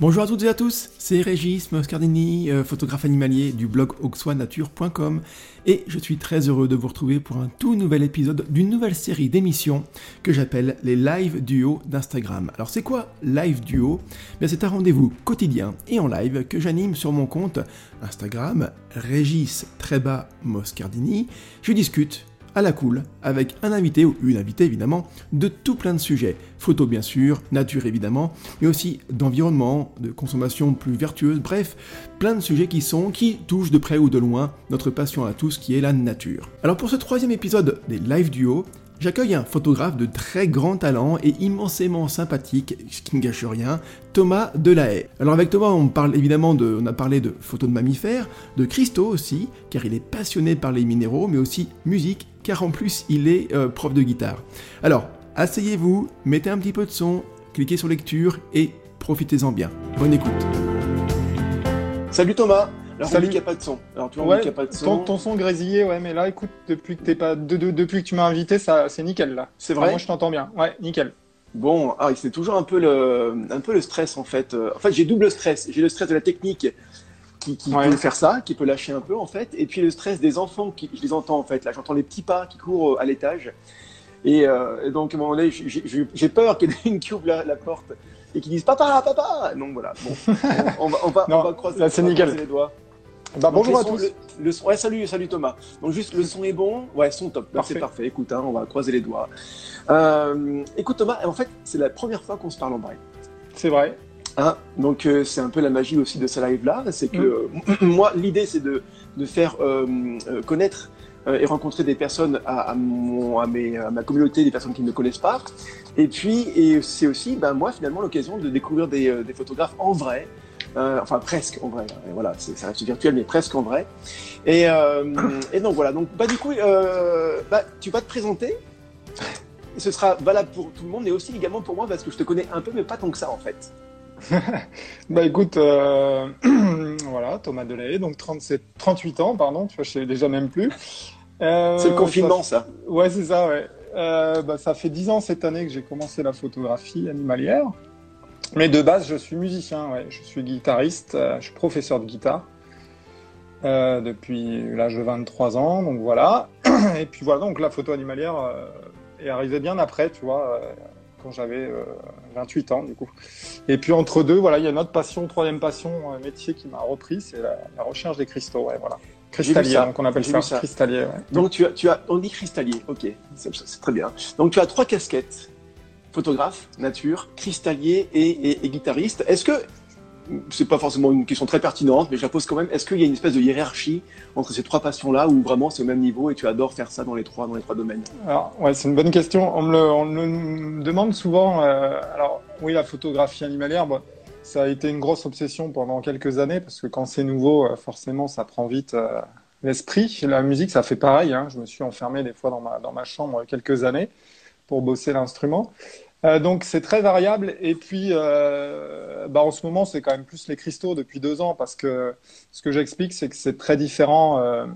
Bonjour à toutes et à tous, c'est Régis Moscardini, euh, photographe animalier du blog auxoisnature.com et je suis très heureux de vous retrouver pour un tout nouvel épisode d'une nouvelle série d'émissions que j'appelle les live duo d'Instagram. Alors c'est quoi live duo? C'est un rendez-vous quotidien et en live que j'anime sur mon compte Instagram Régis Tréba Moscardini. Je discute à la cool, avec un invité ou une invitée évidemment, de tout plein de sujets. Photo bien sûr, nature évidemment, mais aussi d'environnement, de consommation plus vertueuse, bref, plein de sujets qui sont, qui touchent de près ou de loin notre passion à tous qui est la nature. Alors pour ce troisième épisode des live duo, J'accueille un photographe de très grand talent et immensément sympathique, ce qui ne gâche rien, Thomas Delahaye. Alors avec Thomas, on parle évidemment de, a parlé de photos de mammifères, de cristaux aussi, car il est passionné par les minéraux, mais aussi musique, car en plus il est euh, prof de guitare. Alors, asseyez-vous, mettez un petit peu de son, cliquez sur lecture et profitez-en bien. Bonne écoute. Salut Thomas alors, Salut. n'y a pas de son. Alors, tu vois, ouais, a pas de son. Ton, son grésillé, ouais, mais là, écoute, depuis que, t'es pas, de, de, depuis que tu m'as invité, ça, c'est nickel, là. C'est vrai. moi, je t'entends bien. Ouais, nickel. Bon, ah, c'est toujours un peu le, un peu le stress, en fait. En fait, j'ai double stress. J'ai le stress de la technique qui, qui peut faire ça, qui peut lâcher un peu, en fait. Et puis le stress des enfants, qui, je les entends, en fait. Là, j'entends les petits pas qui courent à l'étage. Et, euh, donc, à un moment donné, j'ai peur qu'il y ait une qui ouvre la, la porte et qui disent papa, papa. Donc voilà, bon, on, on va, on va, non, on va croiser, là, on va croiser les doigts. Bah, bonjour à tous. Le, le son, ouais, salut, salut Thomas. Donc juste le son est bon, ouais, son top. Bah, c'est parfait. Écoute, hein, on va croiser les doigts. Euh, écoute Thomas, en fait, c'est la première fois qu'on se parle en vrai. C'est vrai. Hein donc euh, c'est un peu la magie aussi de ce live là, c'est que mm. moi l'idée c'est de, de faire euh, connaître et rencontrer des personnes à, à, mon, à, mes, à, ma communauté, des personnes qui ne me connaissent pas. Et puis et c'est aussi ben, moi finalement l'occasion de découvrir des, des photographes en vrai. Euh, enfin presque en vrai. Et voilà, ça reste virtuel, mais presque en vrai. Et, euh, et donc voilà. Donc bah du coup, euh, bah, tu vas te présenter. Ce sera valable pour tout le monde, mais aussi également pour moi parce que je te connais un peu, mais pas tant que ça en fait. bah écoute, euh, voilà, Thomas Delahaye, donc 37, 38 ans, pardon, tu vois, je sais déjà même plus. Euh, c'est le confinement, ça. ça. Ouais, c'est ça, ouais. Euh, bah, ça fait 10 ans cette année que j'ai commencé la photographie animalière. Mais de base, je suis musicien, ouais. je suis guitariste, euh, je suis professeur de guitare euh, depuis l'âge de 23 ans, donc voilà. Et puis voilà, donc la photo animalière euh, est arrivée bien après, tu vois, quand j'avais 28 ans du coup. Et puis entre deux, voilà, il y a une autre passion, troisième passion, métier qui m'a repris, c'est la, la, recherche des cristaux, ouais, voilà. Cristallier, donc on appelle ça, ça, cristallier. Ouais. Donc tu as, tu as, on dit cristallier, ok, c'est très bien. Donc tu as trois casquettes photographe, nature, cristallier et, guitariste. Est-ce que, c'est pas forcément une question très pertinente, mais je la pose quand même, est-ce qu'il y a une espèce de hiérarchie entre ces trois passions-là ou vraiment c'est au même niveau et tu adores faire ça dans les trois, dans les trois domaines? Alors, ouais, c'est une bonne question. On me le, demande souvent. Euh, alors, oui, la photographie animalière, bon, ça a été une grosse obsession pendant quelques années parce que quand c'est nouveau, euh, forcément, ça prend vite. Euh, L'esprit, la musique, ça fait pareil. Hein. Je me suis enfermé des fois dans ma chambre quelques années pour bosser l'instrument. Euh, donc c'est très variable et puis euh, bah, en ce moment c'est quand même plus les cristaux depuis deux ans parce que ce que j'explique c'est que c'est très différent. Euh,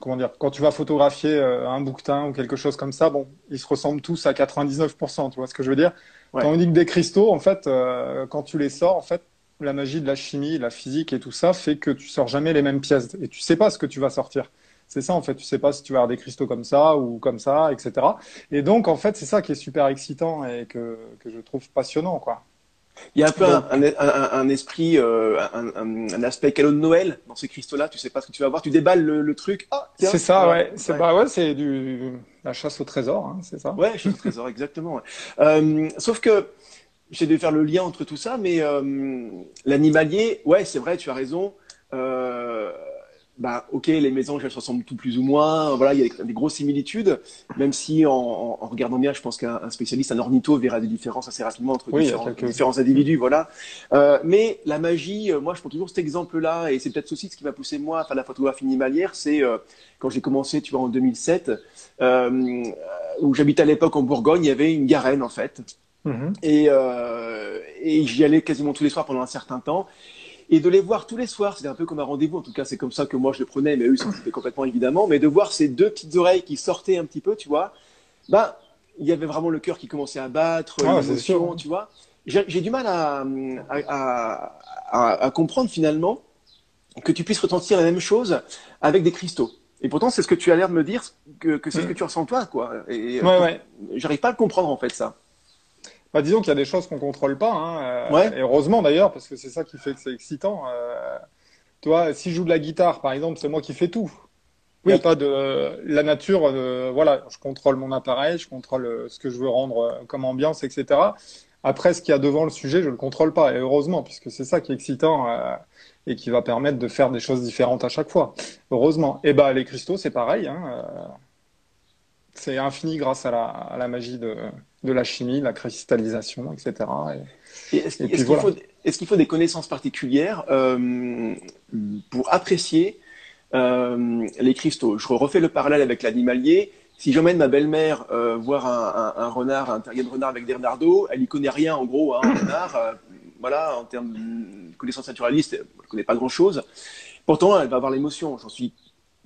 comment dire Quand tu vas photographier un bouquetin ou quelque chose comme ça, bon, ils se ressemblent tous à 99%. Tu vois ce que je veux dire? Ouais. Dit que des cristaux, en fait, quand tu les sors, en fait, la magie de la chimie, la physique et tout ça fait que tu sors jamais les mêmes pièces et tu sais pas ce que tu vas sortir. C'est ça, en fait. Tu sais pas si tu vas avoir des cristaux comme ça ou comme ça, etc. Et donc, en fait, c'est ça qui est super excitant et que, que je trouve passionnant, quoi. Il y a un peu un, un, un, esprit, euh, un, aspect cadeau de Noël dans ces cristaux-là. Tu sais pas ce que tu vas voir. Tu déballes le, le truc. Ah, c'est ça, ouais. C'est ouais. bah ouais, c'est du la chasse au trésor, hein, c'est ça. Ouais, chasse au trésor, exactement. Ouais. Euh, sauf que j'essaie de faire le lien entre tout ça, mais euh, l'animalier, ouais, c'est vrai, tu as raison. Euh, bah, ok, les mésanges, elles se ressemblent tout plus ou moins. Voilà, il y a des, des grosses similitudes, même si en, regardant bien, je pense qu'un spécialiste, un ornitho, verra des différences assez rapidement entre oui, différents, quelques... différents, individus. Voilà. Euh, mais la magie, euh, moi, je prends toujours cet exemple-là, et c'est peut-être aussi ce qui m'a poussé moi à faire la photographie animalière. C'est euh, quand j'ai commencé, tu vois, en 2007, euh, où j'habitais à l'époque en Bourgogne, il y avait une garenne en fait. Et, euh, et j'y allais quasiment tous les soirs pendant un certain temps et de les voir tous les soirs, c'était un peu comme un rendez-vous, en tout cas c'est comme ça que moi je le prenais, mais eux ils s'en foutaient complètement évidemment, mais de voir ces deux petites oreilles qui sortaient un petit peu, tu vois, bah il y avait vraiment le cœur qui commençait à battre, ah, l'émotion, tu vois. j'ai du mal à, à, à, à, comprendre finalement que tu puisses ressentir la même chose avec des cristaux. Et pourtant, c'est ce que tu as l'air de me dire, que, que c'est ce mm. que tu ressens toi, quoi. Et, ouais, ouais. J'arrive pas à le comprendre, en fait, ça. Bah, disons qu'il y a des choses qu'on contrôle pas, hein, euh, ouais. et heureusement d'ailleurs, parce que c'est ça qui fait que c'est excitant. Euh, toi, si je joue de la guitare, par exemple, c'est moi qui fais tout. Il n'y a pas de la nature. Euh, voilà, je contrôle mon appareil, je contrôle euh, ce que je veux rendre euh, comme ambiance, etc. Après, ce qu'il y a devant le sujet, je le contrôle pas, et heureusement, puisque c'est ça qui est excitant et qui va permettre de faire des choses différentes à chaque fois. Heureusement. Et bah, les cristaux, c'est pareil. Hein, c'est infini grâce à la, à la magie de, de, la chimie, la cristallisation, etc. Et, est-ce, qu'il faut, est-ce qu'il faut des connaissances particulières pour apprécier euh, les cristaux? Je refais le parallèle avec l'animalier. Si j'emmène ma belle-mère euh, voir un, un, un, renard, un terrier de renard avec des renardos, elle y connaît rien en gros, hein, un renard. Euh, voilà, en termes de connaissances naturalistes, elle ne connaît pas grand-chose. Pourtant, elle va avoir l'émotion, j'en suis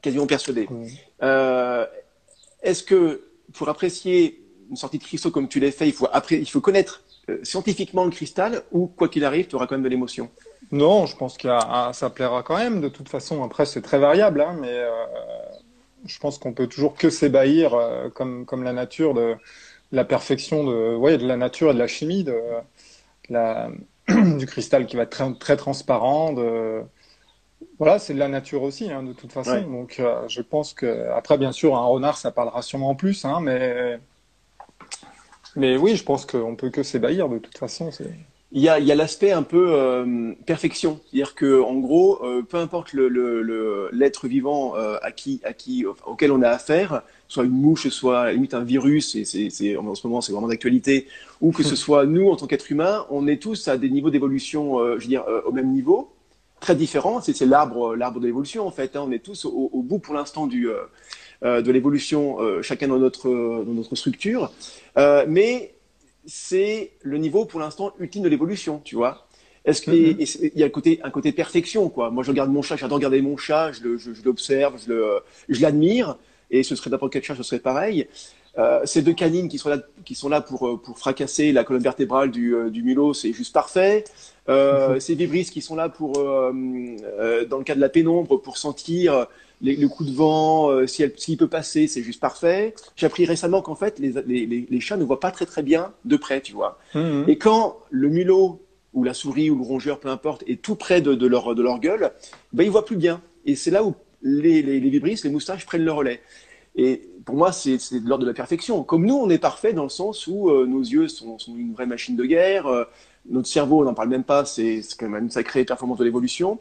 quasiment persuadé. Euh, Est-ce que pour apprécier une sortie de cristaux comme tu l'as fait, il faut, après, il faut connaître euh, scientifiquement le cristal ou quoi qu'il arrive, tu auras quand même de l'émotion? Non, je pense que ça plaira quand même. De toute façon, après, c'est très variable, hein, mais euh, je pense qu'on peut toujours que s'ébahir, euh, comme, comme la nature, de la perfection de, ouais, de la nature et de la chimie, de, du cristal qui va être très, très transparent. De, voilà, c'est de la nature aussi, hein, de toute façon. Donc, euh, je pense que, après, bien sûr, un renard, ça parlera sûrement plus, hein, mais, mais oui, je pense qu'on peut que s'ébahir, de toute façon. Il y a, il y a l'aspect un peu euh, perfection, c'est-à-dire que en gros, euh, peu importe le, le, l'être vivant à qui, à qui, auquel on a affaire, soit une mouche, soit limite un virus, et c'est, en ce moment c'est vraiment d'actualité, ou que ce soit nous en tant qu'être humain, on est tous à des niveaux d'évolution, je veux dire, au même niveau, très différents. C'est, c'est l'arbre, l'arbre de l'évolution en fait. Hein. On est tous au, au bout pour l'instant du de l'évolution, chacun dans notre dans notre structure, mais c'est le niveau pour l'instant ultime de l'évolution, tu vois. Est-ce qu'il mm-hmm. y a un côté, un côté perfection, quoi. Moi, je regarde mon chat, j'adore regarder mon chat, je, l'observe, je, le, je l'admire, et ce serait n'importe quel chat, ce serait pareil. Euh, ces deux canines qui sont là, qui sont là pour, euh, pour fracasser la colonne vertébrale du, euh, du mulot, c'est juste parfait. Euh, mm-hmm. Ces vibrisses qui sont là pour, euh, dans le cas de la pénombre, pour sentir le coup de vent, euh, s'il peut passer, c'est juste parfait. J'ai appris récemment qu'en fait, les, les, les, chats ne voient pas très très bien de près, tu vois. Mmh. Et quand le mulot ou la souris ou le rongeur, peu importe, est tout près de, de leur, de leur gueule, ben, ils voient plus bien. Et c'est là où les, les, les vibrisses, les moustaches prennent le relais. Et pour moi, c'est de l'ordre de la perfection. Comme nous, on est parfait dans le sens où euh, nos yeux sont, sont, une vraie machine de guerre, euh, notre cerveau, on n'en parle même pas, c'est quand même une sacrée performance de l'évolution.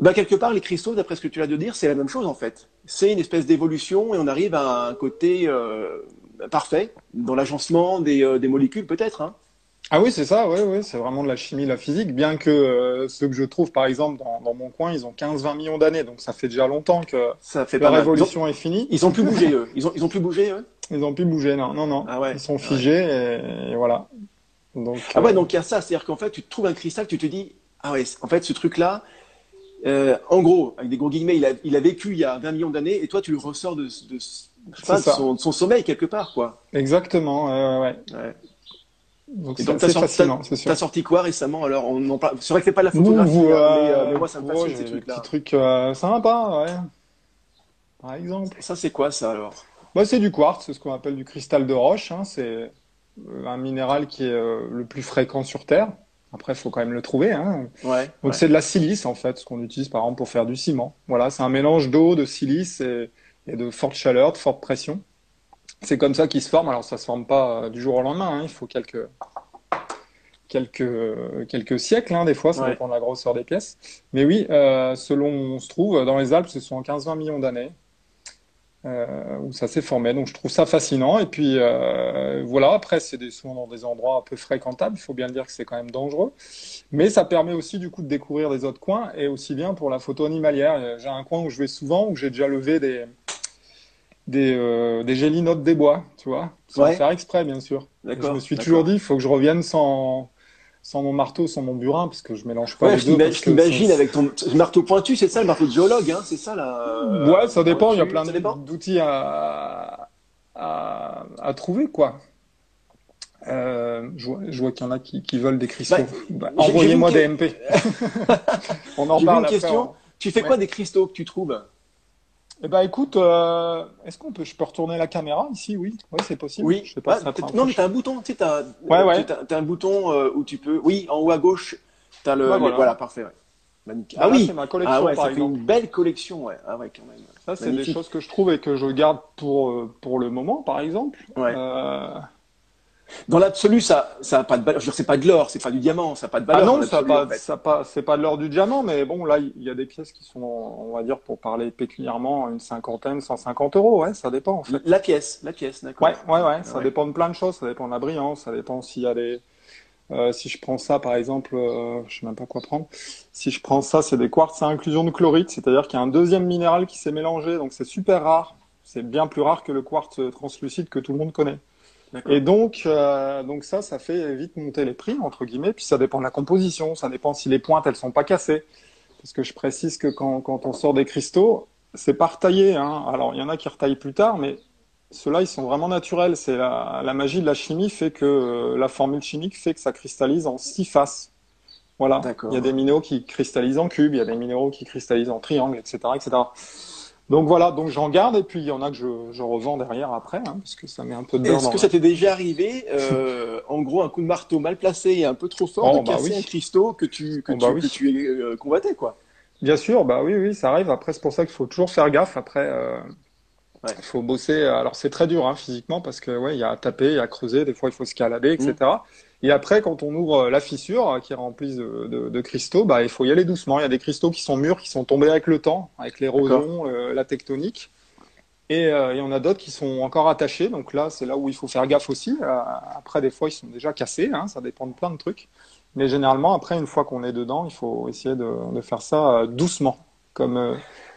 Bah, quelque part, les cristaux, d'après ce que tu as de dire, c'est la même chose en fait. C'est une espèce d'évolution et on arrive à un côté euh, parfait dans l'agencement des, euh, des, molécules peut-être. Hein. Ah oui, c'est ça, oui, oui, c'est vraiment de la chimie, la physique, bien que euh, ceux que je trouve, par exemple, dans, dans mon coin, ils ont 15-20 millions d'années, donc ça fait déjà longtemps que ça fait leur évolution est finie. Ils ont plus bougé, eux. Ils ont, ils ont plus bougé, eux? Ils ont plus bougé, non, non, non. Ah ouais, ils sont figés et, et, voilà. Donc, ah ouais, donc il y a ça, c'est-à-dire qu'en fait, tu trouves un cristal, tu te dis, ah ouais, en fait, ce truc-là, euh, en gros, avec des gros guillemets, il a, il a, vécu il y a 20 millions d'années et toi, tu le ressors de, de, de, son, son, sommeil quelque part, quoi. Exactement, euh, ouais. ouais. Donc, c'est fascinant, c'est sûr. T'as sorti quoi récemment alors on en parle... C'est vrai que c'est pas la photographie, hein, euh, mais, euh, mais, moi ça me ouais, ces trucs-là. Petit truc euh, sympa, ouais. Par exemple. Ça c'est quoi ça alors? Bah, c'est du quartz, c'est ce qu'on appelle du cristal de roche. Hein. C'est un minéral qui est le plus fréquent sur Terre. Après, il faut quand même le trouver. Hein. Ouais, Donc c'est de la silice en fait, ce qu'on utilise par exemple pour faire du ciment. Voilà, c'est un mélange d'eau, de silice et, et, de forte chaleur, de forte pression. C'est comme ça qu'il se forme. Alors ça se forme pas euh, du jour au lendemain. Hein. Il faut quelques quelques quelques siècles hein, des fois. Ça ouais. dépend de la grosseur des pièces. Mais oui, euh, selon où on se trouve dans les Alpes, ce sont 15-20 millions d'années euh, où ça s'est formé. Donc je trouve ça fascinant. Et puis euh, voilà, après c'est des, souvent dans des endroits un peu fréquentables. Il faut bien dire que c'est quand même dangereux, mais ça permet aussi du coup de découvrir des autres coins et aussi bien pour la photo animalière. J'ai un coin où je vais souvent où j'ai déjà levé des des, euh, des gélinotes des bois, tu vois, sans ouais. faire exprès bien sûr. Je me suis toujours dit, il faut que je revienne sans sans mon marteau, sans mon burin, parce que je mélange pas ouais, les deux. Je t'imagine avec ton marteau pointu, c'est ça le marteau de géologue, hein, c'est ça là. Ouais, ça dépend. Il y a plein d'outils à, à, à, trouver, quoi. Euh, je vois, je vois qu'il y en a qui, qui veulent des cristaux. Bah, Bah, Envoyez-moi des MP. On en parle une après, question. hein. Tu fais quoi des cristaux que tu trouves? Eh ben écoute, euh, est-ce qu'on peut, je peux retourner la caméra ici? Oui, oui, c'est possible. Oui. Je sais pas Ouais, si ça peut-être- prend non, mais t'as un bouton. Tu sais, t'as Ouais, ouais. t'as- t'as un bouton euh, où tu peux. Oui, en haut à gauche, t'as le. Bah, les- voilà. voilà. parfait. Ouais. Magnifique. Ah là, oui. c'est ma collection, Ah ouais, ça fait une belle collection. Ouais. Ah ouais, quand même. Ça, c'est des choses que je trouve et que je garde pour, euh, pour le moment, par exemple. Ouais. Euh, Dans l'absolu, ça, ça a pas de valeur. Je c'est pas de l'or, c'est pas du diamant, ça a pas de Ah valeur. non, dans ça pas, en fait. ça pas, c'est pas de l'or du diamant, mais bon, là, il y a des pièces qui sont, on va dire, pour parler pécuniairement, une cinquantaine, 150 euros, ouais, ça dépend, en fait. La pièce, la pièce, d'accord. Ouais, ouais, ouais, ça Ouais. dépend de plein de choses, ça dépend de la brillance, ça dépend s'il y a des, euh, si je prends ça, par exemple, euh, je sais même pas quoi prendre. Si je prends ça, c'est des quartz à inclusion de chlorite, c'est-à-dire qu'il y a un deuxième minéral qui s'est mélangé, donc c'est super rare. C'est bien plus rare que le quartz translucide que tout le monde connaît. Et donc, euh, donc ça, ça fait vite monter les prix, entre guillemets, puis ça dépend de la composition, ça dépend si les pointes, elles sont pas cassées. Parce que je précise que quand, quand on sort des cristaux, c'est pas retaillé, hein. Alors, il y en a qui retaillent plus tard, mais ceux-là, ils sont vraiment naturels. C'est la, la magie de la chimie fait que, euh, la formule chimique fait que ça cristallise en six faces. Voilà. Il y a des minéraux qui cristallisent en cube, il y a des minéraux qui cristallisent en triangle, etc., etc. Donc voilà, donc j'en garde et puis il y en a que je, je revends derrière après, hein, parce que ça met un peu de beurre Est-ce que ça t'est déjà arrivé, euh, en gros, un coup de marteau mal placé et un peu trop fort, Oh, de bah casser oui. un cristaux que tu, que Oh, tu, bah oui. que tu euh, convoitais, quoi? Bien sûr, bah oui, oui, ça arrive. Après, c'est pour ça qu'il faut toujours faire gaffe. Après, euh, Ouais. il faut bosser. Alors, c'est très dur hein, physiquement parce que ouais, il y a à taper, il y a à creuser. Des fois, il faut escalader, etc. Mm. Et après, quand on ouvre la fissure euh, qui est remplie de, de- de cristaux, bah il faut y aller doucement. Il y a des cristaux qui sont mûrs, qui sont tombés avec le temps, avec l'érosion, euh, la tectonique. Et euh, il y en a d'autres qui sont encore attachés. Donc là, c'est là où il faut faire gaffe aussi. Euh, après, des fois, ils sont déjà cassés. Hein, ça dépend de plein de trucs. Mais généralement, après, une fois qu'on est dedans, il faut essayer de, de faire ça euh, doucement. Comme euh,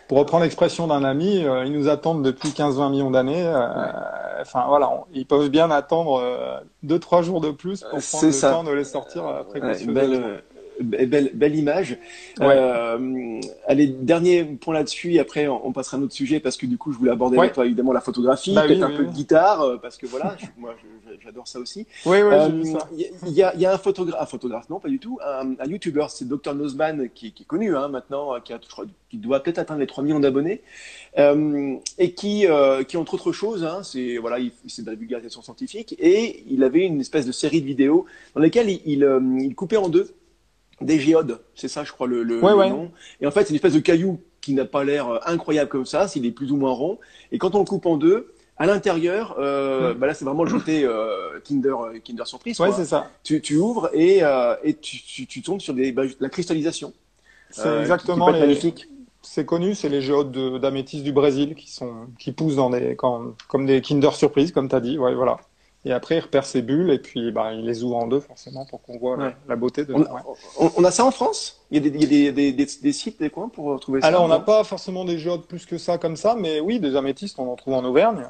pour reprendre l'expression d'un ami, euh, ils nous attendent depuis 15-20 millions d'années. euh, Enfin voilà, on- ils peuvent bien attendre 2-3 jours de plus pour Euh, prendre le ça. temps de les sortir euh, Ouais, belle, euh, be- belle, belle image. Ouais. Euh, allez, dernier point là-dessus, et après on, on passera à un autre sujet parce que du coup je voulais aborder Ouais. avec toi évidemment la photographie, Bah oui, peut-être un oui, peu oui. de guitare, euh, parce que voilà, je- moi j'adore ça aussi. Oui, oui, Euh. Il y, a, il y a un photographe, un photographe, non pas du tout, un, un YouTuber, c'est Dr Nozman qui, qui est connu hein, maintenant, euh, qui, a, je crois, qui doit peut-être atteindre les 3 millions d'abonnés, euh, et qui, qui entre autres choses, hein, c'est voilà, c'est de la vulgarisation scientifique, et il avait une espèce de série de vidéos dans lesquelles il, il, il coupait en deux des géodes, c'est ça je crois le, le, Ouais, le ouais. nom, et en fait c'est une espèce de caillou qui n'a pas l'air euh, incroyable comme ça, s'il est plus ou moins rond, et quand on le coupe en deux, à l'intérieur, euh, bah là c'est vraiment le côté euh, Kinder, euh, Kinder surprise. Ouais, c'est ça. tu, tu ouvres et, euh, et tu, tu, tu tombes sur des, bah, la cristallisation. C'est euh, exactement les, magnifique. c'est connu, c'est les géodes de- d'améthyste du Brésil qui sont, qui poussent dans des, quand- comme des Kinder Surprise, comme tu as dit. Ouais, voilà. Et après, il repère ses bulles et puis, bah, il les ouvre en deux, forcément, pour qu'on voit la- Ouais. la beauté de, On, ouais. on- on a ça en France? Il y a des, il y a des, des, des, des sites, des coins pour trouver ça Alors, on n'a pas forcément des géodes plus que ça comme ça, mais oui, des améthystes, on en trouve en Auvergne,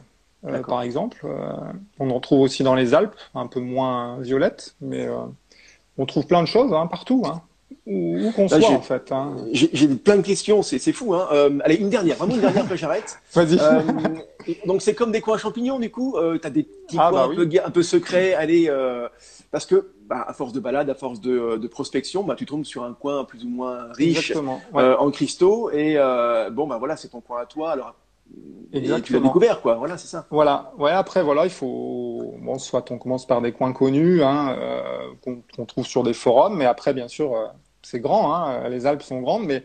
euh, par exemple. Euh, on en trouve aussi dans les Alpes, un peu moins violettes, mais euh, on trouve plein de choses hein, partout, hein, où, où qu'on soit j'ai- en fait. Hein. J'ai plein de questions, c'est c'est fou. Hein. Euh, allez, une dernière, vraiment une dernière, après j'arrête. Vas-y. Euh, donc c'est comme des coins champignons, du coup. Euh, tu as des petits Ah, coins bah un, oui. peu, ga- un peu secrets. Allez, euh, parce que bah, à force de balade, à force de, de prospection, bah, tu tombes sur un coin plus ou moins riche ouais. euh, en cristaux. Et euh, bon, bah voilà, c'est ton coin à toi. Alors, et tu l'as Exactement. découvert, quoi. Voilà, c'est ça. Voilà, ouais, après, voilà, il faut, bon, soit on commence par des coins connus, hein, euh, qu'on trouve sur des forums, mais après, bien sûr, euh, c'est grand, hein, les Alpes sont grandes, mais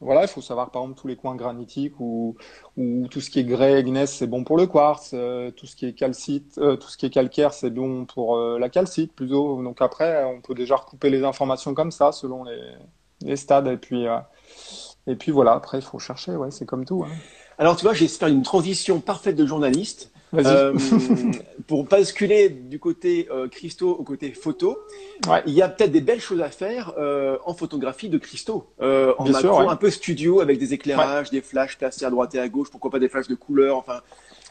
voilà, il faut savoir, par exemple, tous les coins granitiques ou, ou tout ce qui est grès, gneiss, c'est bon pour le quartz, euh, tout ce qui est calcite, tout ce qui est calcaire, c'est bon pour la calcite, plutôt. Donc après, on peut déjà recouper les informations comme ça, selon les, les stades, et puis, et puis voilà, après, il faut chercher, ouais, c'est comme tout, hein. Alors, tu vois, j'espère une transition parfaite de journaliste. Euh, pour basculer du côté euh, cristaux au côté photo, Ouais. il y a peut-être des belles choses à faire euh, en photographie de cristaux, euh, en Bien macro, sûr, ouais. un peu studio avec des éclairages, des flashs placés à droite et à gauche, pourquoi pas des flashs de couleur, enfin,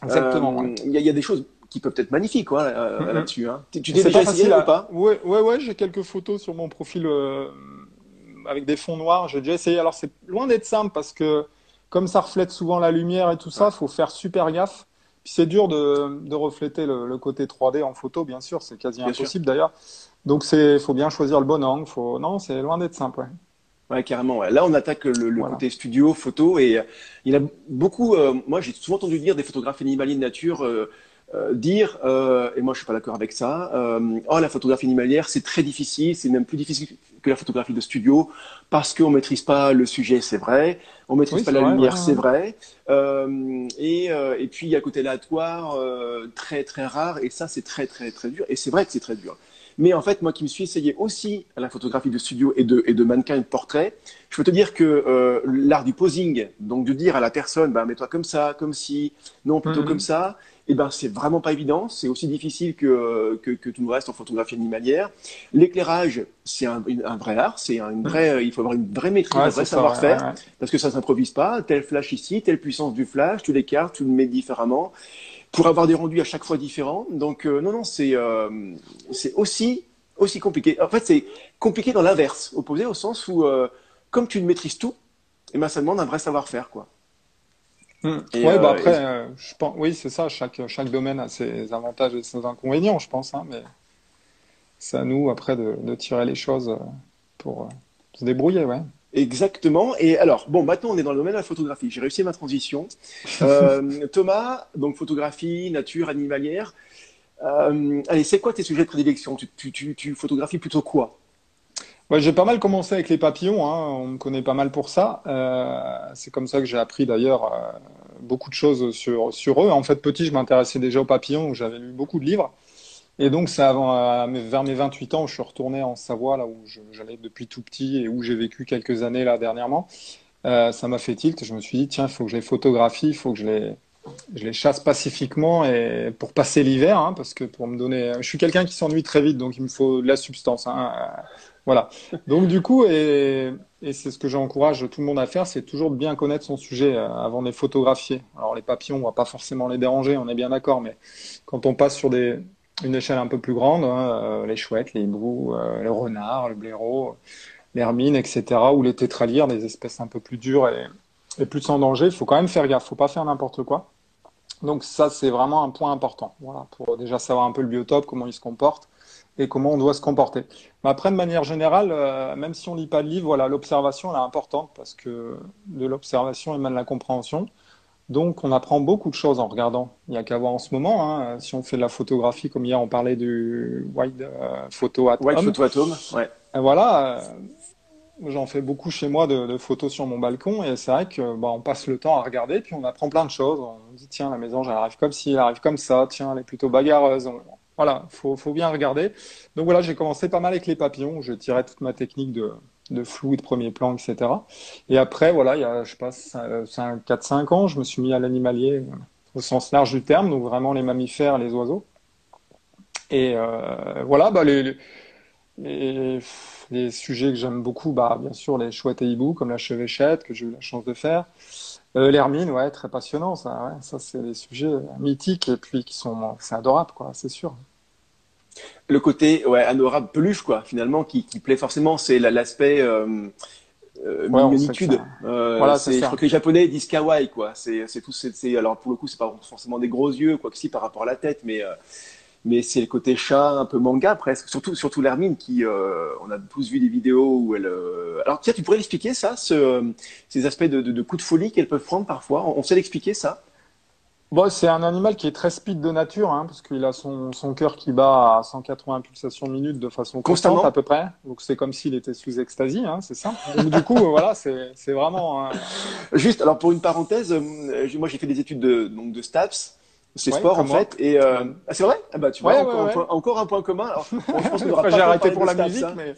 Exactement, euh, il y, a- il y a des choses qui peuvent être magnifiques quoi, là- Mhm. là-dessus. Hein. Tu t'es déjà essayé à- ou pas? Ouais, ouais, ouais, j'ai quelques photos sur mon profil euh, avec des fonds noirs. J'ai déjà essayé. Alors, c'est loin d'être simple parce que comme ça reflète souvent la lumière et tout ça, faut faire super gaffe c'est dur de, de refléter le, côté 3D en photo, bien sûr, c'est quasi impossible d'ailleurs. Donc il faut bien choisir le bon angle. Faut... Non, c'est loin d'être simple. Ouais. Ouais, carrément. Là, on attaque le, côté studio, photo, et il y a beaucoup. moi, j'ai souvent entendu dire des photographes animaliers de nature euh, dire, euh, et moi je suis pas d'accord avec ça, euh, oh la photographie animalière c'est très difficile, c'est même plus difficile que la photographie de studio parce qu'on maîtrise pas le sujet, c'est vrai, on maîtrise pas la lumière, c'est vrai, et, et puis il y a le côté aléatoire très très rare et ça c'est très très très dur et c'est vrai que c'est très dur. Mais en fait, moi qui me suis essayé aussi à la photographie de studio et de, et de mannequin et de portrait, je peux te dire que l'art du posing, donc de dire à la personne, bah, mets-toi comme ça, comme si, non, plutôt mhm. comme ça, eh ben, c'est vraiment pas évident. C'est aussi difficile que, que, que, tout le reste en photographie animalière. L'éclairage, c'est un, un, vrai art. C'est une vraie, il faut avoir une vraie maîtrise, un vrai savoir-faire, parce que ça s'improvise pas. Tel flash ici, telle puissance du flash, tu l'écartes, tu le mets différemment, pour avoir des rendus à chaque fois différents. Donc, euh, non, non, c'est euh, c'est aussi aussi compliqué. En fait, c'est compliqué dans l'inverse, opposé au sens où, euh, comme tu ne maîtrises tout, eh ben, ça demande un vrai savoir-faire, quoi. Oui, bah euh, après, euh, je pense, oui, c'est ça. Chaque, chaque domaine a ses avantages et ses inconvénients, je pense. Hein, mais c'est à nous, après, de, de, tirer les choses euh, pour se débrouiller, ouais. Exactement. Et alors, bon, maintenant on est dans le domaine de la photographie. J'ai réussi ma transition. Thomas, donc photographie, nature, animalière. allez, c'est quoi tes sujets de prédilection? Tu, tu, tu, tu, photographies plutôt quoi? J'ai pas mal commencé avec les papillons, hein. on me connaît pas mal pour ça. Euh, c'est comme ça que j'ai appris d'ailleurs euh, beaucoup de choses sur, eux. En fait, petit, je m'intéressais déjà aux papillons, j'avais lu beaucoup de livres. Et donc, c'est avant, vers mes 28 ans, je suis retourné en Savoie, là où j'allais depuis tout petit et où j'ai vécu quelques années là dernièrement. Euh, ça m'a fait tilt. Je me suis dit, tiens, il faut que je les photographie, il faut que je les, je les chasse pacifiquement et pour passer l'hiver, hein, parce que pour me donner, je suis quelqu'un qui s'ennuie très vite, donc il me faut de la substance. Hein. Voilà. Donc du coup, et, c'est ce que j'encourage tout le monde à faire, c'est toujours de bien connaître son sujet euh, avant de les photographier. Alors les papillons, on va pas forcément les déranger, on est bien d'accord, mais quand on passe sur une échelle un peu plus grande, hein, euh, les chouettes, les hiboux, euh, le renard, le blaireau, l'hermine, etc., ou les tétralières, des espèces un peu plus dures et, et plus sans danger, il faut quand même faire gaffe, faut pas faire n'importe quoi. Donc ça, c'est vraiment un point important. Voilà, pour déjà savoir un peu le biotope, comment il se comporte et comment on doit se comporter. Mais après, de manière générale, euh, même si on lit pas de livre, voilà, l'observation est importante parce que de l'observation émane la compréhension. Donc, on apprend beaucoup de choses en regardant. Il n'y a qu'à voir en ce moment. Hein, si on fait de la photographie, comme hier, on parlait du wide euh, photo atom. Wide photo atom, ouais. Et voilà. Euh, j'en fais beaucoup chez moi de, de, photos sur mon balcon et c'est vrai que bah, on passe le temps à regarder puis on apprend plein de choses. On dit tiens la maison elle arrive comme ci, elle arrive comme ça, tiens elle est plutôt bagarreuse. Voilà, faut, faut bien regarder. Donc voilà, j'ai commencé pas mal avec les papillons. Je tirais toute ma technique de, de flou de premier plan, etc. Et après, voilà, il y a, je sais pas, 4-5 ans, je me suis mis à l'animalier euh, au sens large du terme, donc vraiment les mammifères, les oiseaux. Et euh, voilà, bah, les, les, les, sujets que j'aime beaucoup, bah, bien sûr, les chouettes et hiboux, comme la chevêchette, que j'ai eu la chance de faire. Euh, L'hermine, ouais, très passionnant, ça. Ouais. Ça, c'est des sujets mythiques et puis qui sont, c'est adorable, quoi, c'est sûr. Le côté, ouais, adorable peluche, quoi, finalement, qui, qui plaît forcément, c'est l'aspect euh, euh, mignonitude. Euh, voilà, c'est, je crois que les Japonais disent kawaii, quoi. C'est, c'est tout, c'est, alors pour le coup, c'est pas forcément des gros yeux, quoi que si par rapport à la tête, mais euh, mais c'est le côté chat un peu manga presque surtout surtout l'Hermine qui euh, on a tous vu des vidéos où elle euh... alors tiens tu pourrais l'expliquer ça ce, ces aspects de, de, de coups de folie qu'elles peuvent prendre parfois? On, sait l'expliquer ça? Bon, c'est un animal qui est très speed de nature, hein, parce qu'il a son, son cœur qui bat à 180 pulsations minutes de façon constante à peu près. Donc c'est comme s'il était sous extasie, hein, c'est ça. Donc, du coup, voilà, c'est vraiment. Juste, alors pour une parenthèse, euh, moi j'ai fait des études de, donc de STAPS, c'est sport en fait. Et euh... ah, c'est vrai? Ah, bah, tu vois, encore, un point, encore, un point, commun. Alors, je pense qu'on J'ai arrêté pour la musique, hein. mais.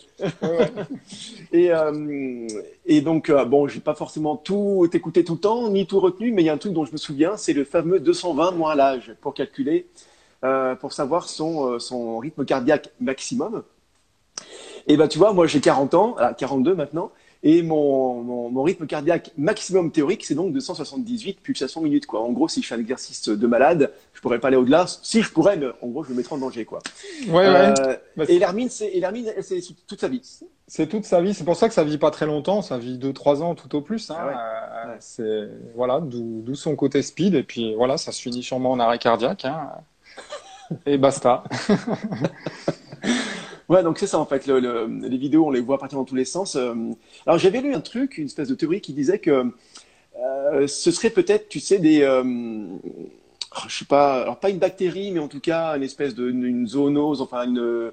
et, euh, et donc, euh, bon, j'ai pas forcément tout écouté tout le temps, ni tout retenu, mais il y a un truc dont je me souviens, c'est le fameux 220 moins l'âge pour calculer, euh, pour savoir son, euh, son rythme cardiaque maximum. Et bah, tu vois, moi j'ai 40 ans, 42 maintenant, Et mon, mon, rythme cardiaque maximum théorique, c'est donc 278 pulsations minutes. Quoi. En gros, si je fais un exercice de malade, je pourrais pas aller au-delà. Si je pourrais, mais en gros, je me mettrais en danger. Quoi. Ouais, euh, bah, et l'hermine, c'est toute sa vie. C'est toute sa vie. C'est pour ça que ça vit pas très longtemps. Ça vit 2-3 ans tout au plus. Hein. Ah euh, c'est voilà, d'où son côté speed. Et puis voilà, ça se finit sûrement en arrêt cardiaque. Hein. et basta. Ouais, donc c'est ça en fait. Le, les vidéos, on les voit partir dans tous les sens. Euh, alors j'avais lu un truc, une espèce de théorie qui disait que euh, ce serait peut-être, tu sais, des, euh, oh, je sais pas, alors pas une bactérie, mais en tout cas une espèce de une zoonose, enfin une,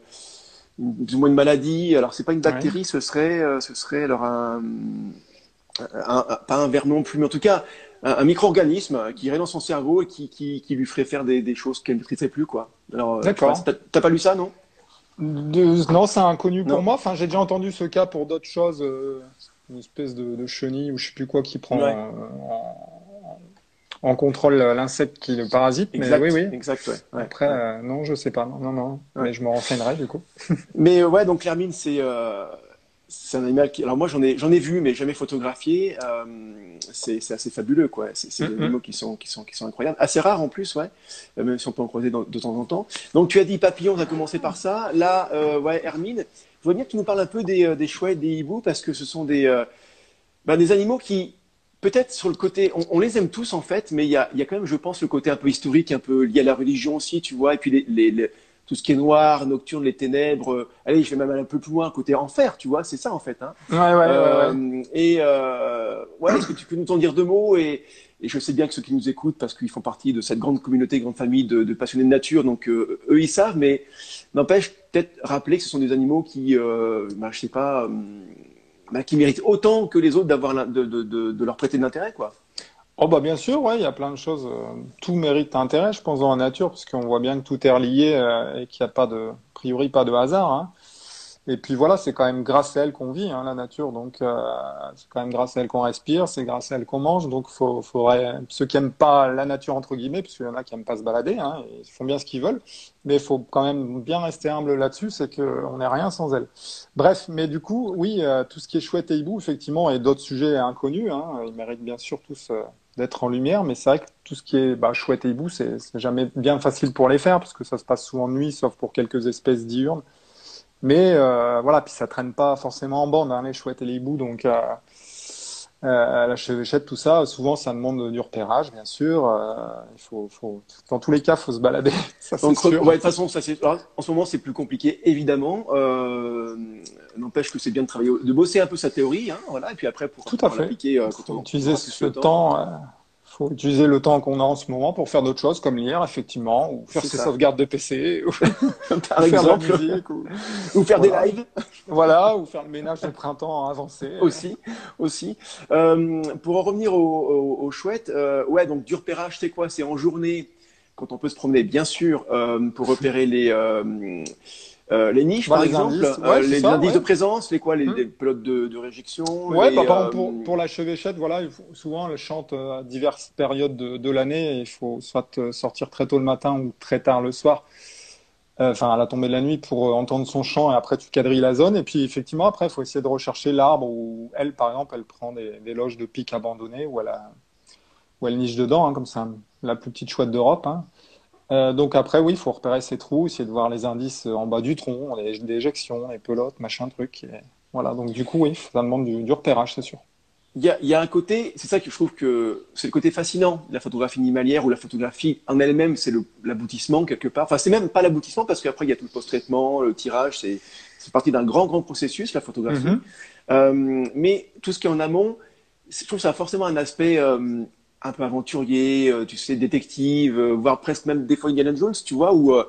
plus ou moins une maladie. Alors c'est pas une bactérie, ce serait, euh, ce serait alors un, un, pas un ver non plus, mais en tout cas un, micro-organisme qui irait dans son cerveau et qui, qui, qui lui ferait faire des, des choses qu'elle ne maîtrisait plus, quoi. Alors, D'accord. T'as pas lu ça, non? Non, c'est inconnu pour moi. Enfin, j'ai déjà entendu ce cas pour d'autres choses, euh, une espèce de, chenille ou je sais plus quoi qui prend euh, en, contrôle l'insecte qui le parasite. Exact, mais oui, oui. Exact, ouais. Après, euh, non, je sais pas. Non, non, non. Mais je me renseignerai du coup. mais ouais, donc l'hermine, c'est c'est un animal qui. Alors moi, j'en ai, j'en ai vu, mais jamais photographié. Euh, c'est, assez fabuleux, quoi. C'est, des mm-hmm. animaux qui sont, qui sont, qui sont incroyables, assez rares en plus, ouais. Euh, même si on peut en croiser de temps en temps. Donc tu as dit papillon, on a commencé par ça. Là, euh, ouais, Hermine, je vois bien que tu nous parles un peu des, des chouettes, des hiboux, parce que ce sont des, ben, des animaux qui, peut-être sur le côté, on, les aime tous en fait, mais il y a, y a quand même, je pense, le côté un peu historique, un peu lié à la religion aussi, tu vois, et puis les, les tout ce qui est noir, nocturne, les ténèbres. Euh, allez, je vais même aller un peu plus loin, côté enfer, tu vois, c'est ça en fait. Hein. Ouais, ouais, euh, Et euh, ouais, est-ce que tu peux nous en dire deux mots? Et, et, je sais bien que ceux qui nous écoutent, parce qu'ils font partie de cette grande communauté, grande famille de, de passionnés de nature, donc euh, eux ils savent, mais n'empêche peut-être rappeler que ce sont des animaux qui, euh, bah, je sais pas, bah, qui méritent autant que les autres d'avoir de, de, de, leur prêter de l'intérêt, quoi. Oh bah bien sûr, ouais, il y a plein de choses. Euh, tout mérite intérêt, je pense, dans la nature, parce qu'on voit bien que tout est relié euh, et qu'il n'y a pas de, a priori, pas de hasard. Hein. Et puis voilà, c'est quand même grâce à elle qu'on vit, hein, la nature. Donc euh, c'est quand même grâce à elle qu'on respire, c'est grâce à elle qu'on mange. Donc faut, ceux qui aiment pas la nature entre guillemets, parce qu'il y en a qui aiment pas se balader, hein, ils font bien ce qu'ils veulent, mais il faut quand même bien rester humble là-dessus, c'est qu'on n'est rien sans elle. Bref, mais du coup, oui, tout ce qui est chouette et hibou, effectivement, et d'autres sujets inconnus, ils méritent bien sûr tous d'être en lumière, mais c'est vrai que tout ce qui est bah, chouette et hibou, c'est jamais bien facile pour les faire, parce que ça se passe souvent de nuit, sauf pour quelques espèces diurnes. Mais euh, voilà, puis ça traîne pas forcément en bande, hein, les chouettes et les hiboux, donc euh, euh, la chevêchette, tout ça, souvent ça demande du repérage, bien sûr. Euh, il faut, faut, dans tous les cas, faut se balader. Ça, Donc, sûr. Ouais, de toute façon, ça, en ce moment, c'est plus compliqué, évidemment. N'empêche que c'est bien de travailler, de bosser un peu sa théorie, hein, voilà, et puis après pour, tout à fait. l'appliquer euh, quand on utiliser ce temps. Euh, faut utiliser le temps qu'on a en ce moment pour faire d'autres choses comme lire effectivement ou faire ses sauvegardes de PC ou, par exemple. faire musique, ou... faire des lives. Voilà ou faire le ménage de printemps avancé aussi aussi. Euh, pour en revenir aux au, chouettes euh, ouais donc du repérage c'est quoi? C'est en journée quand on peut se promener bien sûr pour repérer les euh, les niches, par exemple, euh, les indices de présence, les quoi, les, hum. pelotes de, de réjection. Ouais, bah, par pour, euh, pour, la chevêchette, voilà, il faut, souvent elle chante à diverses périodes de, de l'année. Il faut soit sortir très tôt le matin ou très tard le soir, enfin à la tombée de la nuit pour entendre son chant et après tu quadrilles la zone. Et puis effectivement après, il faut essayer de rechercher l'arbre où elle, par exemple, elle prend des, des loges de pics abandonnées où elle, a, où elle niche dedans, hein, comme ça, la plus petite chouette d'Europe. Hein. Euh, donc après, oui, il faut repérer ces trous, essayer de voir les indices en bas du tronc, les déjections, les pelotes, machin, truc. voilà, donc du coup, oui, ça demande du, repérage, c'est sûr. Il y, a, y a, un côté, c'est ça que je trouve que c'est le côté fascinant de la photographie animalière ou la photographie en elle-même, c'est l'aboutissement quelque part. Enfin, c'est même pas l'aboutissement parce qu'après il y a tout le post-traitement, le tirage, c'est partie d'un grand grand processus la photographie. Mm-hmm. euh, mais tout ce qui est en amont, je trouve que ça a forcément un aspect euh, un peu aventurier, euh, tu sais, détective, euh, voire presque même des fois Indiana Jones, tu vois, où, euh,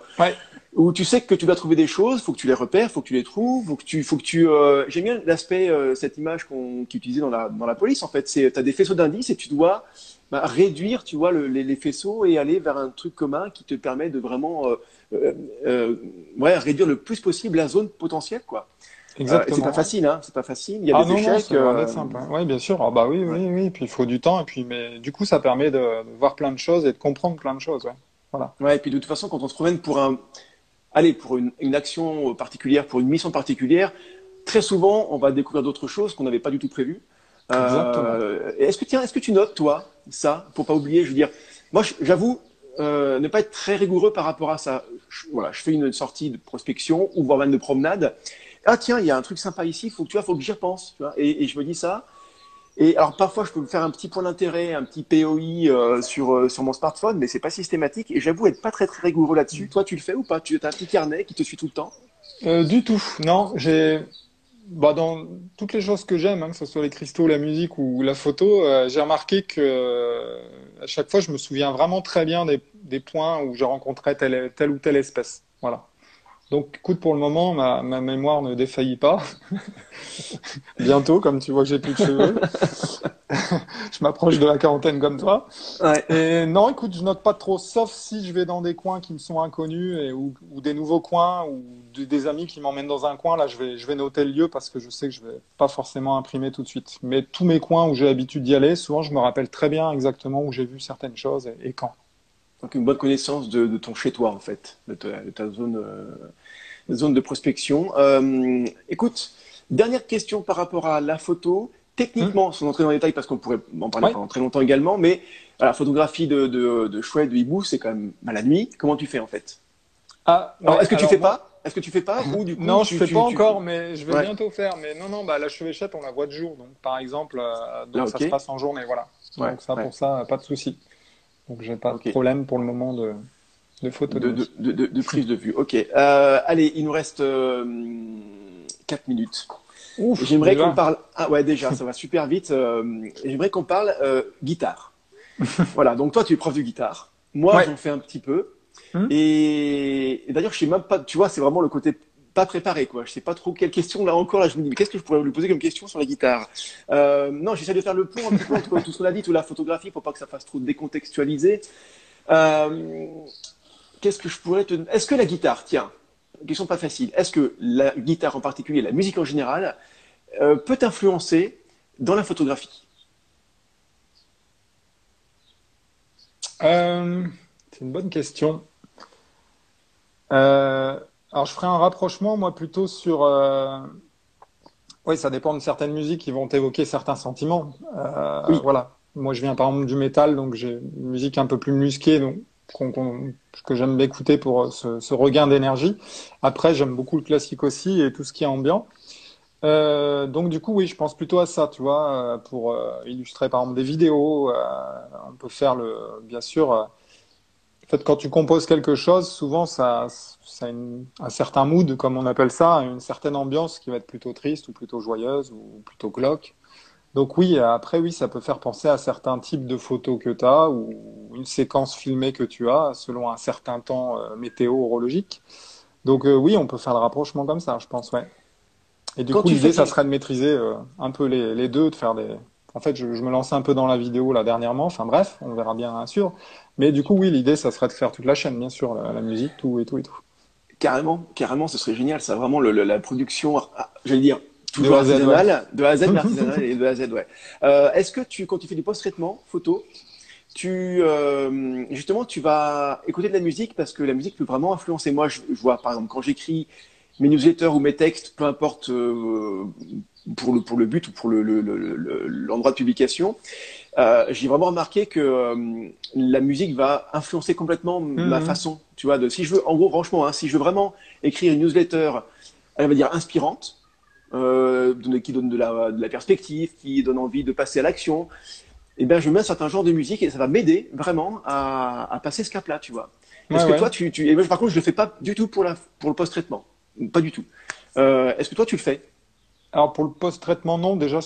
où tu sais que tu dois trouver des choses, faut que tu les repères, faut que tu les trouves, faut que tu, faut que tu. J'aime bien l'aspect, cette image qu'on qui est utilisée dans la dans la police en fait. C'est, t'as des faisceaux d'indices et tu dois bah, réduire, tu vois, le, les, les, faisceaux et aller vers un truc commun qui te permet de vraiment, ouais, réduire le plus possible la zone potentielle, quoi. Exactement. c'est pas facile, hein. C'est pas facile. Il y a ah des échecs. Non, euh... simple. Hein. Oui, bien sûr. Ah bah oui, oui, oui. Puis il faut du temps. Et puis, mais du coup, ça permet de, voir plein de choses et de comprendre plein de choses. Ouais. Voilà. Ouais. Et puis de toute façon, quand on se promène pour un, allez, pour une, une action particulière, pour une mission particulière, très souvent, on va découvrir d'autres choses qu'on n'avait pas du tout prévues. Euh, est-ce que tiens, est-ce que tu notes toi ça pour pas oublier Je veux dire, moi, j'avoue euh, ne pas être très rigoureux par rapport à ça. Je, voilà, je fais une sortie de prospection ou voire même de promenade. Ah tiens, il y a un truc sympa ici. Faut que tu vois, faut que j'y repense. Et, je me dis ça. Et alors parfois, je peux me faire un petit point d'intérêt, un petit POI euh, sur euh, sur mon smartphone, mais c'est pas systématique. Et j'avoue être pas très très rigoureux là-dessus. Toi, tu le fais ou pas? Tu as un petit carnet qui te suit tout le temps? Euh, Du tout. Non, j'ai bah, dans toutes les choses que j'aime, hein, que ce soit les cristaux, la musique ou la photo, j'ai remarqué que à chaque fois, je me souviens vraiment très bien des, des points où j'ai rencontré telle, telle ou telle espèce. Voilà. Donc, écoute, pour le moment, ma, ma mémoire ne défaillit pas. Bientôt, comme tu vois que j'ai plus de cheveux. je m'approche de la quarantaine comme toi. Ouais. Et non, écoute, je note pas trop, sauf si je vais dans des coins qui me sont inconnus et, ou, ou des nouveaux coins ou de- des amis qui m'emmènent dans un coin. Là, je vais, je vais noter le lieu parce que je sais que je vais pas forcément imprimer tout de suite. Mais tous mes coins où j'ai l'habitude d'y aller, souvent, je me rappelle très bien exactement où j'ai vu certaines choses et, et quand. Donc une bonne connaissance de, de ton chez-toi en fait, de ta, de ta zone, euh, zone de prospection. Euh, écoute, dernière question par rapport à la photo. Techniquement, sans entrer dans les détails parce qu'on pourrait en parler Ouais. pendant très longtemps également, mais la photographie de, de, de chouette, de hibou, c'est quand même à la nuit. Comment tu fais en fait? Ah, ouais, Est-ce que tu fais pas? Est-ce que tu fais pas Non, je fais tu- pas tu- encore, mais je vais Ouais. bientôt faire. Mais non, non, bah la chevêchette, on la voit de jour. Donc, par exemple, euh, donc Ah, ça se passe en journée, voilà. Donc ça, pour ça, pas de souci. Donc, j'ai pas de problème pour le moment de, de photo de, de, de, de, prise de vue. Ok. Euh, allez, il nous reste 4 minutes. J'aimerais qu'on parle. Ah ouais, déjà, ça va super vite. Euh, J'aimerais qu'on parle euh, guitare. voilà. Donc toi, tu es prof de guitare. Moi, Ouais. j'en fais un petit peu. Hmm. Et, et d'ailleurs, je sais même pas. Tu vois, c'est vraiment le côté pas préparé, quoi. Je sais pas trop quelle question là encore. Là, je me dis, mais qu'est-ce que je pourrais lui poser comme question sur la guitare? Euh, Non, j'essaie de faire le pont un petit peu entre tout ce qu'on a dit, toute la photographie, pour pas que ça fasse trop décontextualiser. Euh, qu'est-ce que je pourrais te. Est-ce que la guitare, tiens, question pas facile. Est-ce que la guitare en particulier, la musique en général, euh, peut influencer dans la photographie? Euh, c'est une bonne question. Alors, je ferai un rapprochement, moi, plutôt sur. euh, Oui, ça dépend de certaines musiques qui vont évoquer certains sentiments. Euh, Oui. Voilà. Moi, je viens par exemple du métal, donc j'ai une musique un peu plus musquée, donc que j'aime écouter pour euh, ce, ce regain d'énergie. Après, j'aime beaucoup le classique aussi et tout ce qui est ambiant. Euh, donc du coup, oui, je pense plutôt à ça, tu vois, pour illustrer par exemple des vidéos. euh, on peut faire le, bien sûr. En fait, quand tu composes quelque chose, souvent ça, ça a une- un certain mood, comme on appelle ça, une certaine ambiance qui va être plutôt triste ou plutôt joyeuse ou plutôt glauque. Donc oui, après oui, ça peut faire penser à certains types de photos que tu as ou une séquence filmée que tu as selon un certain temps euh, météorologique. Donc euh, oui, on peut faire le rapprochement comme ça, je pense, ouais. Et du Quand coup, l'idée, fais ça serait de maîtriser euh, un peu les, les deux, de faire des... En fait, je, je me lançais un peu dans la vidéo là dernièrement, enfin bref, on verra bien sûr. Mais du coup, oui, l'idée, ça serait de faire toute la chaîne, bien sûr, la, la musique, tout et tout et tout. Carrément, carrément, ce serait génial. Ça vraiment le, le- la production, ah, j'allais dire toujours De artisanale, de A à Z, artisanale et de A à Z, ouais. Euh, Est-ce que tu, quand tu fais du post-traitement photo, tu euh, justement tu vas écouter de la musique parce que la musique peut vraiment influencer. Moi, je, je vois par exemple quand j'écris mes newsletters ou mes textes, peu importe euh, pour le pour le but ou pour le le- le- le- l'endroit de publication, euh, j'ai vraiment remarqué que euh, la musique va influencer complètement ma Mhm. façon, tu vois, de si je veux, en gros, franchement, hein, si je veux vraiment écrire une newsletter, elle va dire inspirante, euh, qui donne de la, de la perspective, qui donne envie de passer à l'action, eh ben je mets un certain genre de musique et ça va m'aider vraiment à, à passer ce cap-là, tu vois. Ouais, que ouais. toi, tu, tu, et moi, par contre, je le fais pas du tout pour la, pour le post-traitement, pas du tout. Euh, Est-ce que toi, tu le fais? Alors pour le post-traitement, non. Déjà,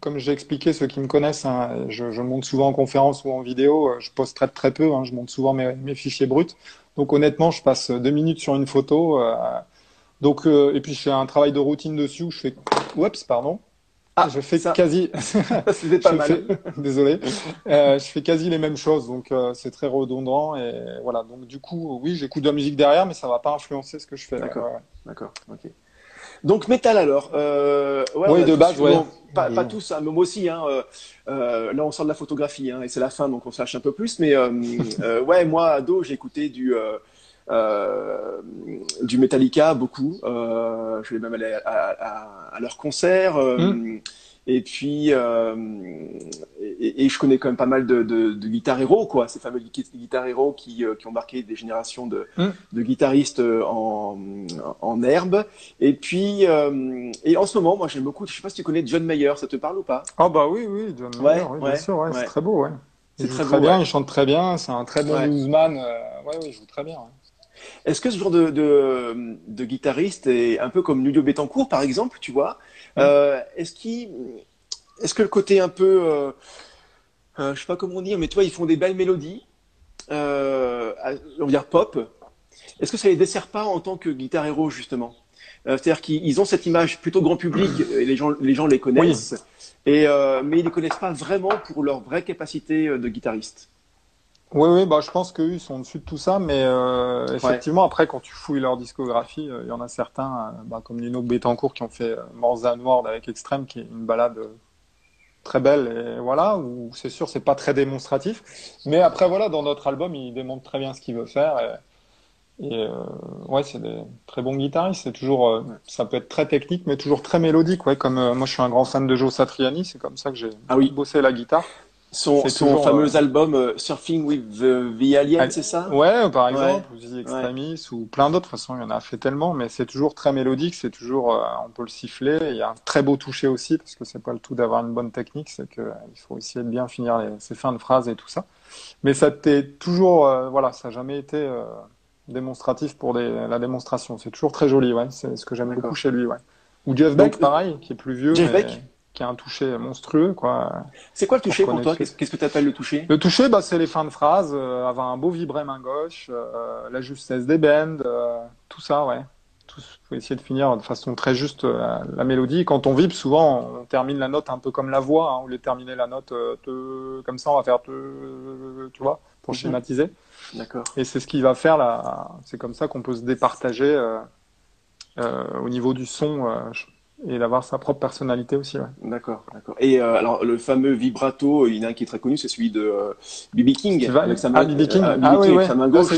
comme j'ai expliqué, ceux qui me connaissent, hein, je, je monte souvent en conférence ou en vidéo. euh, Je post-traite très peu. hein, je monte souvent mes, mes fichiers bruts. Donc honnêtement, je passe deux minutes sur une photo. euh, donc euh, et puis je fais un travail de routine dessus. où Je fais, oups, pardon. Ah, je fais ça. quasi. C'était pas je mal. fais- Désolé. Euh, je fais quasi les mêmes choses, donc euh, c'est très redondant et voilà. Donc du coup, oui, j'écoute de la musique derrière, mais ça va pas influencer ce que je fais. D'accord. Ouais, ouais. D'accord, ok. Donc métal alors. Euh, ouais, Oui, de base, ouais. bon, pas, pas Oui. tous, hein, mais moi aussi. Hein, euh, euh, là, on sort de la photographie, hein, et c'est la fin, donc on se lâche un peu plus. Mais euh, euh, ouais, moi, ado, j'ai écouté du euh, du Metallica beaucoup. Euh, je vais même aller à, à, à leur concert. Mmh. Et puis, euh, et, et, je connais quand même pas mal de, de, de guitar héros, quoi, ces fameux guitar héros qui, euh, qui ont marqué des générations de, mm. de guitaristes euh, en, en herbe. Et puis, euh, et en ce moment, moi j'aime beaucoup, je sais pas si tu connais John Mayer, ça te parle ou pas? Ah bah oui, oui, John Mayer, oui, bien sûr, ouais, c'est très beau, ouais. Joue très, très bien, il chante très bien, c'est un très bon bluesman, euh, ouais, oui, il joue très bien. Est-ce que ce genre de, de, de, guitariste est un peu comme Nuno Betancourt, par exemple, tu vois? Euh, est-ce qu'il, est-ce que le côté un peu, euh, euh, je sais pas comment dire, mais toi, ils font des belles mélodies, euh, on va dire pop. Est-ce que ça les dessert pas en tant que guitar héros justement? Euh, C'est-à-dire qu'ils ont cette image plutôt grand public, et les gens, les gens les connaissent, et mais ils les connaissent pas vraiment pour leur vraie capacité de guitariste. Oui, oui, bah, je pense qu'eux, ils sont dessus de tout ça, mais euh, effectivement, après, quand tu fouilles leur discographie, euh, il y en a certains, euh, bah, comme Nino Betancourt, qui ont fait Morza Noir avec Extrême, qui est une balade très belle, et voilà, où c'est sûr, c'est pas très démonstratif, mais après, voilà, dans notre album, il démontre très bien ce qu'il veut faire, et, et ouais, c'est des très bons guitaristes, c'est toujours, ça peut être très technique, mais toujours très mélodique, ouais, comme moi, je suis un grand fan de Joe Satriani, c'est comme ça que j'ai ah oui. bossé la guitare. Son, son fameux euh, album euh, Surfing with the, the Alien, c'est ça? Ouais, par exemple, ou The Extremis, ou plein d'autres. De toute façon, il y en a fait tellement, mais c'est toujours très mélodique, c'est toujours, euh, on peut le siffler. Il y a un très beau toucher aussi, parce que c'est pas le tout d'avoir une bonne technique, c'est qu'il faut essayer de bien finir les, ses fins de phrases et tout ça. Mais ça t'est toujours, voilà, ça n'a jamais été démonstratif pour des, la démonstration. C'est toujours très joli, ouais. C'est ce que j'aime beaucoup chez lui, ouais. Ou Jeff Beck, pareil, qui est plus vieux. Jeff Beck? Qui a un toucher monstrueux. quoi. C'est quoi le toucher pour, toi? Qu'est-ce que tu appelles le toucher? Le toucher, bah, c'est les fins de phrase, euh, avoir un beau vibré main gauche, euh, la justesse des bends, euh, tout ça, ouais. Tout, faut essayer de finir de façon très juste la mélodie. Quand on vibre, souvent, on termine la note un peu comme la voix. Hein, au lieu de terminer la note te, comme ça, on va faire te, tu vois, pour mhm. schématiser. D'accord. Et c'est ce qui va faire là. C'est comme ça qu'on peut se départager au niveau du son et d'avoir sa propre personnalité aussi. Ouais. D'accord, d'accord. Et euh, alors le fameux vibrato, il y en a un qui est très connu, c'est celui de euh, King. avec sa main, ah, BB King. Euh, ah oui, ouais. gauche.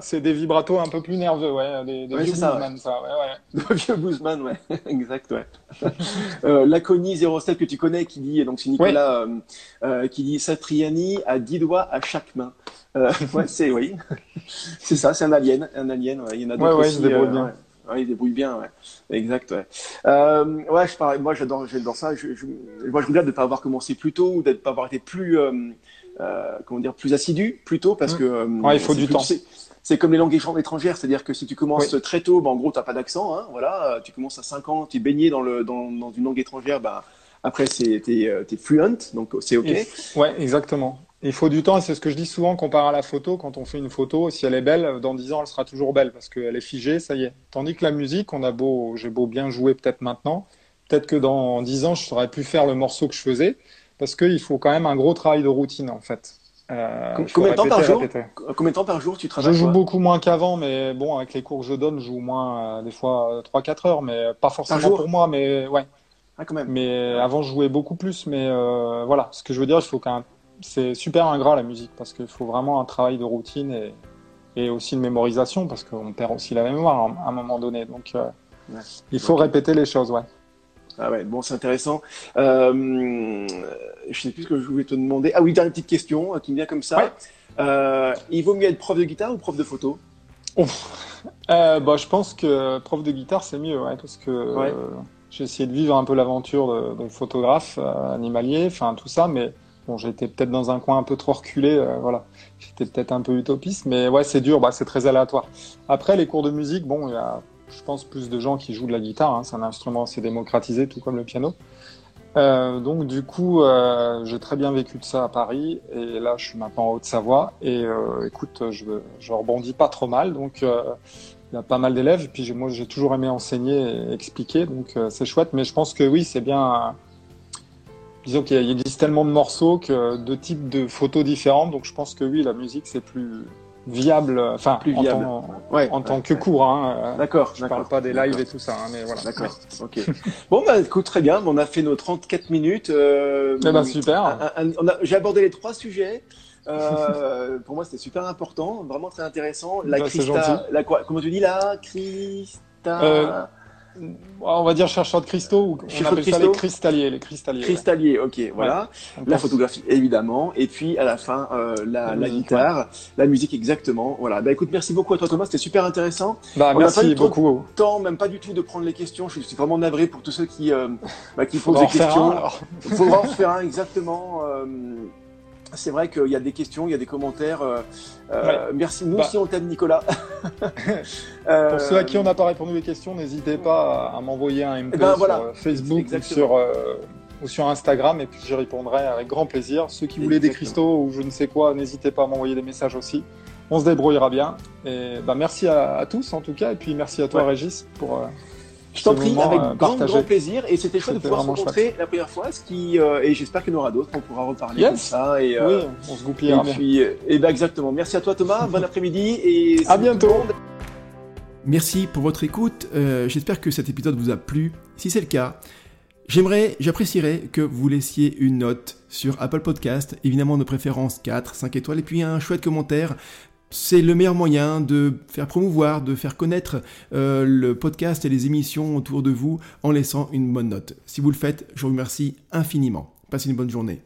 c'est des vibratos un peu plus nerveux, ouais, des, des vieux bluesman, ça. ouais, ouais. Vieux bluesman, ouais, exact, ouais. euh, Laconi 07 que tu connais, qui dit, donc c'est Nicolas, euh, euh, qui dit Satriani a 10 doigts à chaque main. Euh, ouais, c'est oui, c'est ça, c'est un alien, un alien. Ouais. Il y en a d'autres ouais, aussi. Ouais. Ouais, il débrouille bien, ouais. Exact, ouais. Euh, ouais, je parle, moi j'adore, j'adore ça. Je, je, moi je regrette de ne pas avoir commencé plus tôt ou de ne pas avoir été plus, euh, euh, comment dire, plus assidu plus tôt parce mmh. que. Ouais, il faut du temps. C'est comme les langues étrangères, c'est-à-dire que si tu commences très tôt, ben, en gros, t'as pas d'accent, hein, voilà. Tu commences à 5 ans, tu es baigné dans, le, dans, dans une langue étrangère, bah, après, t'es, euh, es fluent, donc c'est OK. ouais, exactement. Il faut du temps, c'est ce que je dis souvent comparé à la photo. Quand on fait une photo, si elle est belle, dans 10 ans, elle sera toujours belle parce qu'elle est figée, ça y est. Tandis que la musique, on a beau, j'ai beau bien jouer peut-être maintenant, peut-être que dans 10 ans, je saurais plus faire le morceau que je faisais parce qu'il faut quand même un gros travail de routine en fait. Euh, combien de temps par jour Combien de temps par jour tu travailles Je joue beaucoup moins qu'avant, mais bon, avec les cours que je donne, je joue moins, euh, des fois 3-4 heures, mais pas forcément pour moi, mais ouais. Ah, quand même. Mais avant, je jouais beaucoup plus, mais euh, voilà. Ce que je veux dire, il faut qu'un c'est super ingrat la musique parce qu'il faut vraiment un travail de routine et, et aussi de mémorisation parce qu'on perd aussi la mémoire à un moment donné. Donc euh, il faut répéter les choses, ouais. Ah ouais, bon, c'est intéressant. Euh, je sais plus ce que je voulais te demander. Ah oui, dernière petite question euh, qui me vient comme ça. Euh, il vaut mieux être prof de guitare ou prof de photo? Bah, Je pense que prof de guitare, c'est mieux, ouais, parce que j'ai essayé de vivre un peu l'aventure de, de, photographe animalier, enfin tout ça, mais Bon, j'étais peut-être dans un coin un peu trop reculé, euh, voilà. J'étais peut-être un peu utopiste, mais ouais, c'est dur, bah, c'est très aléatoire. Après, les cours de musique, bon, il y a, je pense, plus de gens qui jouent de la guitare. Hein. C'est un instrument assez démocratisé, tout comme le piano. Euh, donc, du coup, euh, j'ai très bien vécu de ça à Paris, et là, je suis maintenant en Haute-Savoie. Et écoute, je, je rebondis pas trop mal, donc il y a pas mal d'élèves. Puis, moi, j'ai toujours aimé enseigner et expliquer, donc c'est chouette. Mais je pense que oui, c'est bien disons qu'il existe tellement de morceaux que de types de photos différentes. Donc je pense que oui, la musique c'est plus viable, enfin plus viable. en, tant, ouais, en tant que cours. Hein. D'accord. Je parle pas des lives et tout ça, hein, mais voilà. D'accord. ok. bon bah écoute très bien, on a fait nos 34 minutes. Euh, eh ben, super. J'ai abordé les trois sujets. Euh, pour moi, c'était super important, vraiment très intéressant. La bah, Christa, la, comment tu dis là, Christa. Euh, on va dire chercheur de cristaux, ou on appelle ça les cristalliers. Les cristalliers, cristalliers ok, voilà. La photographie, évidemment. Et puis, à la fin, euh, la, la, guitare, la musique, exactement. Voilà. Bah écoute, merci beaucoup à toi, Thomas. C'était super intéressant. Bah, on merci pas beaucoup. Temps, même pas du tout de prendre les questions. Je suis vraiment navré pour tous ceux qui, euh, bah, qui posent des questions. Il faudra en faire un, exactement. Euh, c'est vrai qu'il y a des questions, il y a des commentaires. Euh, euh, merci. Nous bah. aussi, on t'aime, Nicolas. Pour ceux à qui on n'a pas répondu les questions, n'hésitez pas à, m'envoyer un MP eh ben, sur Facebook ou sur, ou sur Instagram, et puis j'y répondrai avec grand plaisir. Ceux qui voulaient des cristaux ou je ne sais quoi, n'hésitez pas à m'envoyer des messages aussi. On se débrouillera bien. Et bah, merci à, tous en tout cas, et puis merci à toi, Régis, pour. Je t'en prie, avec euh, grand, grand plaisir. Et c'était chouette de pouvoir se rencontrer la première fois, ce qui, euh, et j'espère qu'il y en aura d'autres, on pourra reparler comme ça. Et, euh, oui, on se goupillera. Et puis, et ben exactement. Merci à toi Thomas, bon après-midi et à bientôt. Merci pour votre écoute. j'espère que cet épisode vous a plu. Si c'est le cas, j'aimerais, j'apprécierais que vous laissiez une note sur Apple Podcast, évidemment de préférence 4, 5 étoiles, et puis un chouette commentaire c'est le meilleur moyen de faire promouvoir, de faire connaître euh, le podcast et les émissions autour de vous en laissant une bonne note. Si vous le faites, je vous remercie infiniment. Passez une bonne journée.